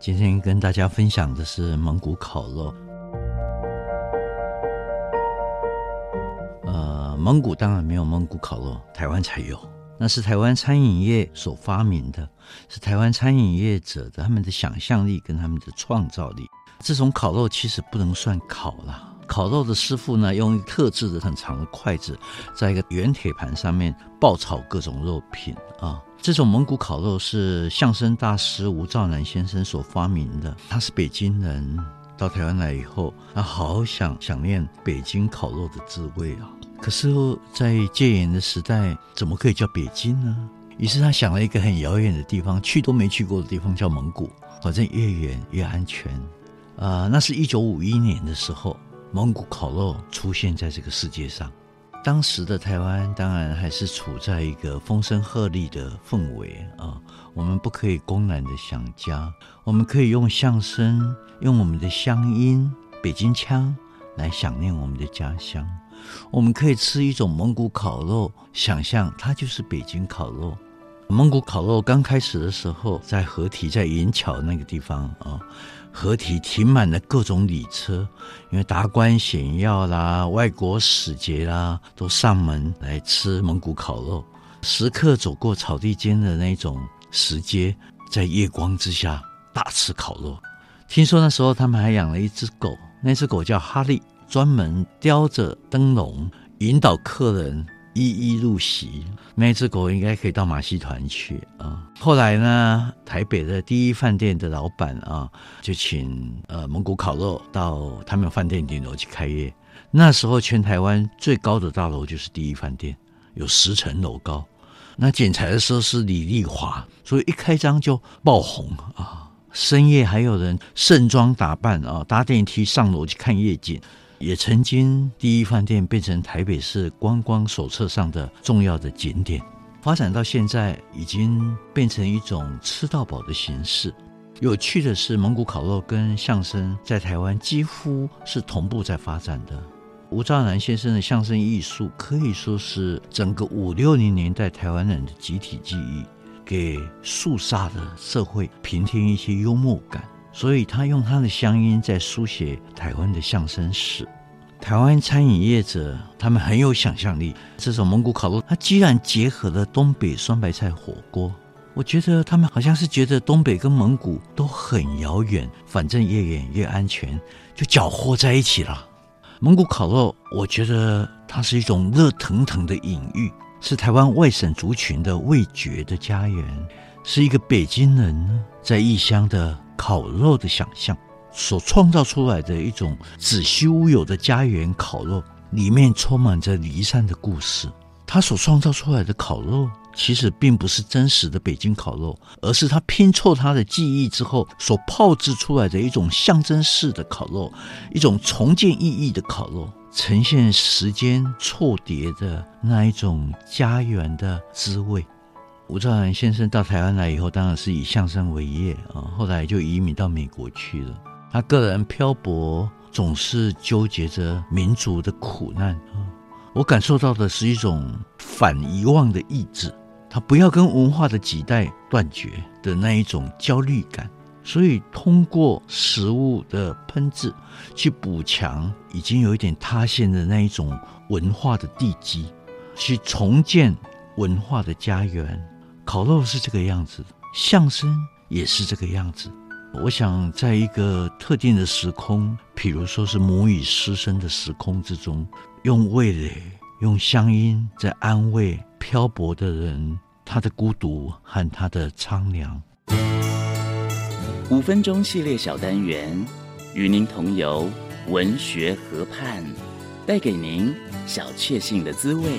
今天跟大家分享的是蒙古烤肉。呃，蒙古当然没有蒙古烤肉，台湾才有。那是台湾餐饮业所发明的，是台湾餐饮业者的他们的想象力跟他们的创造力。这种烤肉其实不能算烤啦，烤肉的师傅呢，用特制的很长的筷子，在一个圆铁盘上面爆炒各种肉品啊。这种蒙古烤肉是相声大师吴兆南先生所发明的。他是北京人，到台湾来以后，他好想想念北京烤肉的滋味啊。可是，在戒严的时代，怎么可以叫北京呢？于是他想了一个很遥远的地方，去都没去过的地方，叫蒙古。反正越远越安全。啊、那是一九五一年的时候，蒙古烤肉出现在这个世界上。当时的台湾当然还是处在一个风声鹤唳的氛围啊，我们不可以公然的想家，我们可以用相声，用我们的乡音、北京腔来想念我们的家乡。我们可以吃一种蒙古烤肉，想象它就是北京烤肉。蒙古烤肉刚开始的时候，在河堤，在银桥那个地方啊。河堤停满了各种礼车，因为达官显要啦、外国使节啦，都上门来吃蒙古烤肉。食客走过草地间的那种石阶，在夜光之下大吃烤肉。听说那时候他们还养了一只狗，那只狗叫哈利，专门叼着灯笼引导客人。一一入席，那只狗应该可以到马戏团去啊。后来呢，台北的第一饭店的老板啊，就请呃蒙古烤肉到他们饭店顶楼去开业。那时候全台湾最高的大楼就是第一饭店，有十层楼高。那剪彩的时候是李丽华，所以一开张就爆红啊。深夜还有人盛装打扮啊，搭电梯上楼去看夜景。也曾经，第一饭店变成台北市观光手册上的重要的景点。发展到现在，已经变成一种吃到饱的形式。有趣的是，蒙古烤肉跟相声在台湾几乎是同步在发展的。吴兆南先生的相声艺术可以说是整个五六零年代台湾人的集体记忆，给肃杀的社会平添一些幽默感。所以他用他的乡音在书写台湾的相声史。台湾餐饮业者他们很有想象力。这种蒙古烤肉，它居然结合了东北酸白菜火锅。我觉得他们好像是觉得东北跟蒙古都很遥远，反正越远越安全，就搅和在一起了。蒙古烤肉，我觉得它是一种热腾腾的隐喻，是台湾外省族群的味觉的家园，是一个北京人在异乡的。烤肉的想象所创造出来的一种子虚乌有的家园烤肉，里面充满着离散的故事。他所创造出来的烤肉，其实并不是真实的北京烤肉，而是他拼凑他的记忆之后所炮制出来的一种象征式的烤肉，一种重建意义的烤肉，呈现时间错叠的那一种家园的滋味。吴兆南先生到台湾来以后，当然是以相声为业啊。后来就移民到美国去了。他个人漂泊，总是纠结着民族的苦难啊。我感受到的是一种反遗忘的意志，他不要跟文化的几代断绝的那一种焦虑感。所以通过食物的烹制去补强已经有一点塌陷的那一种文化的地基，去重建文化的家园。烤肉是这个样子，相声也是这个样子。我想，在一个特定的时空，譬如说是母语师生的时空之中，用味蕾、用乡音在安慰漂泊的人，他的孤独和他的苍凉。五分钟系列小单元，与您同游文学河畔，带给您小确幸的滋味。